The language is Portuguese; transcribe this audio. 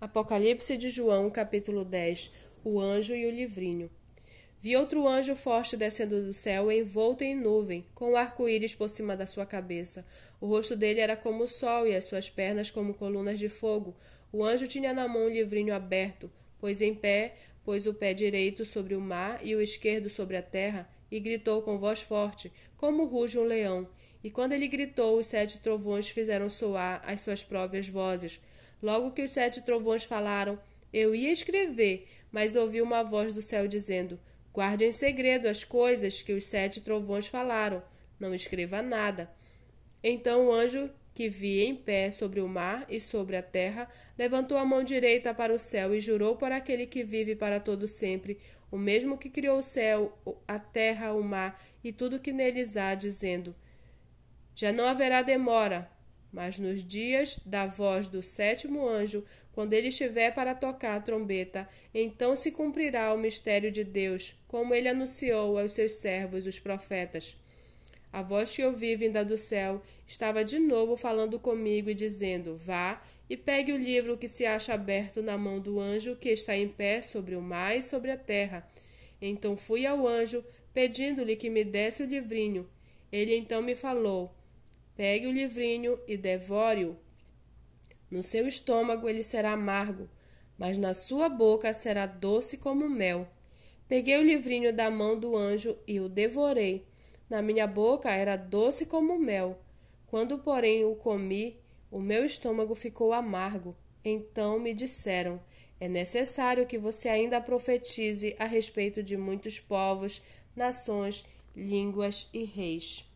Apocalipse de João, capítulo 10 O anjo e o livrinho. Vi outro anjo forte descendo do céu, envolto em nuvem, com o arco-íris por cima da sua cabeça. O rosto dele era como o sol e as suas pernas como colunas de fogo. O anjo tinha na mão um livrinho aberto, pois em pé, pôs o pé direito sobre o mar e o esquerdo sobre a terra, e gritou com voz forte, como ruge um leão. E quando ele gritou, os sete trovões fizeram soar as suas próprias vozes. Logo que os sete trovões falaram, eu ia escrever, mas ouvi uma voz do céu dizendo: Guarde em segredo as coisas que os sete trovões falaram, não escreva nada. Então o anjo que vi em pé sobre o mar e sobre a terra, levantou a mão direita para o céu e jurou por aquele que vive para todo sempre, o mesmo que criou o céu, a terra, o mar e tudo que neles há, dizendo: Já não haverá demora, mas nos dias da voz do sétimo anjo, quando ele estiver para tocar a trombeta, então se cumprirá o mistério de Deus, como ele anunciou aos seus servos, os profetas. A voz que ouvi vinda do céu estava de novo falando comigo e dizendo: Vá e pegue o livro que se acha aberto na mão do anjo que está em pé sobre o mar e sobre a terra. Então fui ao anjo, pedindo-lhe que me desse o livrinho. Ele então me falou: Pegue o livrinho e devore-o. No seu estômago ele será amargo, mas na sua boca será doce como mel. Peguei o livrinho da mão do anjo e o devorei. Na minha boca era doce como mel. Quando, porém, o comi, o meu estômago ficou amargo. Então me disseram: É necessário que você ainda profetize a respeito de muitos povos, nações, línguas e reis.